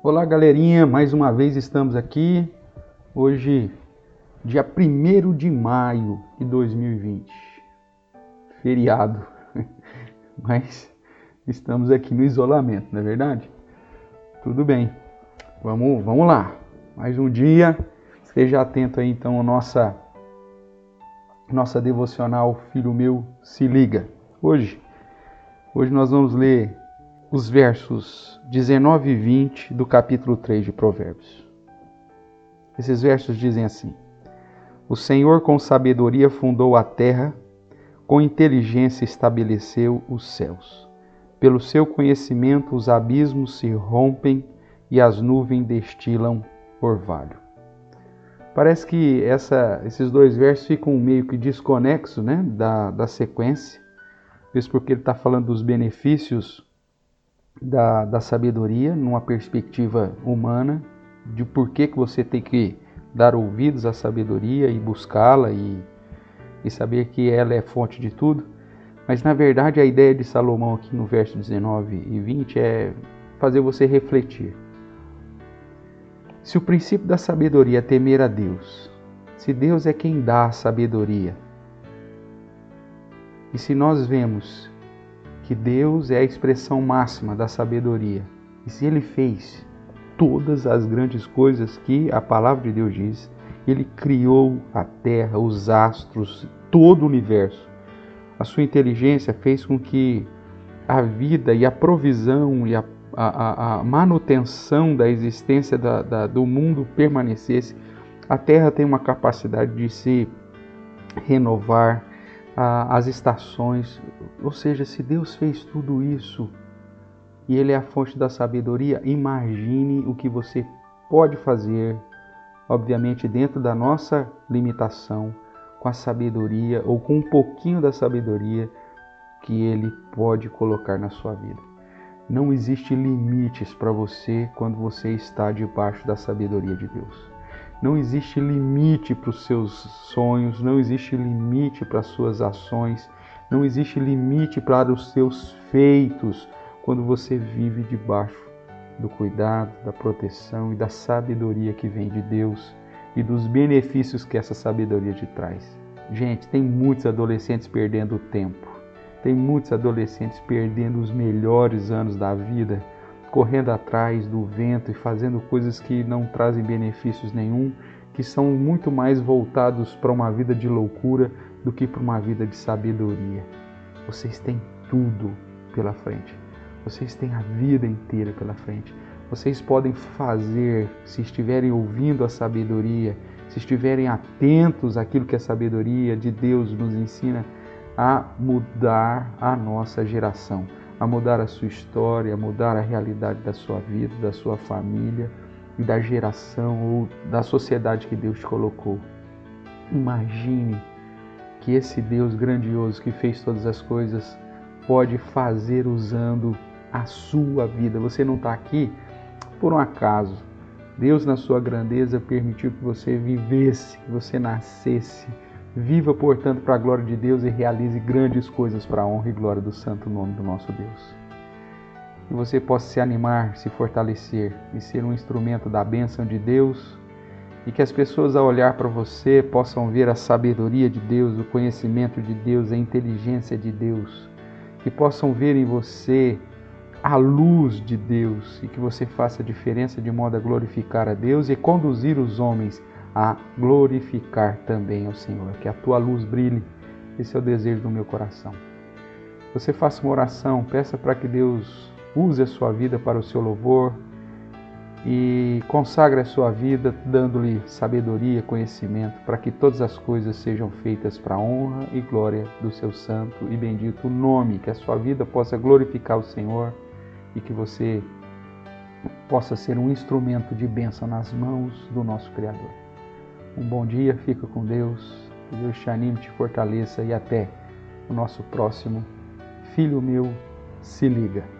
Olá, galerinha, mais uma vez estamos aqui. Hoje, dia 1 de maio de 2020. Feriado. Mas estamos aqui no isolamento, não é verdade? Tudo bem. Vamos, vamos lá. Mais um dia. Esteja atento aí então à nossa nossa devocional Filho meu, se liga. Hoje, hoje nós vamos ler os versos 19 e 20 do capítulo 3 de Provérbios. Esses versos dizem assim: O Senhor com sabedoria fundou a terra, com inteligência estabeleceu os céus. Pelo seu conhecimento os abismos se rompem e as nuvens destilam orvalho. Parece que essa, esses dois versos ficam meio que desconexos né, da, da sequência, isso porque ele está falando dos benefícios da, da sabedoria numa perspectiva humana, de por que, que você tem que dar ouvidos à sabedoria e buscá-la e, e saber que ela é fonte de tudo. Mas na verdade a ideia de Salomão aqui no verso 19 e 20 é fazer você refletir. Se o princípio da sabedoria é temer a Deus, se Deus é quem dá a sabedoria, e se nós vemos que Deus é a expressão máxima da sabedoria. E se ele fez todas as grandes coisas que a palavra de Deus diz, ele criou a terra, os astros, todo o universo. A sua inteligência fez com que a vida e a provisão e a, a, a manutenção da existência da, da, do mundo permanecesse. A terra tem uma capacidade de se renovar, as estações. Ou seja, se Deus fez tudo isso e Ele é a fonte da sabedoria, imagine o que você pode fazer, obviamente dentro da nossa limitação, com a sabedoria ou com um pouquinho da sabedoria que Ele pode colocar na sua vida. Não existe limites para você quando você está debaixo da sabedoria de Deus. Não existe limite para os seus sonhos, não existe limite para as suas ações, não existe limite para os seus feitos quando você vive debaixo do cuidado, da proteção e da sabedoria que vem de Deus e dos benefícios que essa sabedoria te traz. Gente, tem muitos adolescentes perdendo tempo, tem muitos adolescentes perdendo os melhores anos da vida correndo atrás do vento e fazendo coisas que não trazem benefícios nenhum, que são muito mais voltados para uma vida de loucura do que para uma vida de sabedoria. Vocês têm tudo pela frente. Vocês têm a vida inteira pela frente. Vocês podem fazer, se estiverem ouvindo a sabedoria, se estiverem atentos àquilo que a sabedoria de Deus nos ensina, a mudar a nossa geração a mudar a sua história, a mudar a realidade da sua vida, da sua família e da geração ou da sociedade que Deus colocou. Imagine que esse Deus grandioso que fez todas as coisas pode fazer usando a sua vida. Você não está aqui por um acaso. Deus, na sua grandeza, permitiu que você vivesse, que você nascesse Viva, portanto, para a glória de Deus e realize grandes coisas para a honra e glória do santo nome do nosso Deus. Que você possa se animar, se fortalecer e ser um instrumento da bênção de Deus e que as pessoas, ao olhar para você, possam ver a sabedoria de Deus, o conhecimento de Deus, a inteligência de Deus, que possam ver em você a luz de Deus e que você faça a diferença de modo a glorificar a Deus e conduzir os homens a glorificar também ao Senhor. Que a tua luz brilhe. Esse é o desejo do meu coração. Você faça uma oração, peça para que Deus use a sua vida para o seu louvor e consagre a sua vida dando-lhe sabedoria, conhecimento, para que todas as coisas sejam feitas para a honra e glória do seu santo e bendito nome, que a sua vida possa glorificar o Senhor e que você possa ser um instrumento de bênção nas mãos do nosso Criador. Um bom dia, fica com Deus, que Deus te anime, te fortaleça e até o nosso próximo Filho meu, se liga.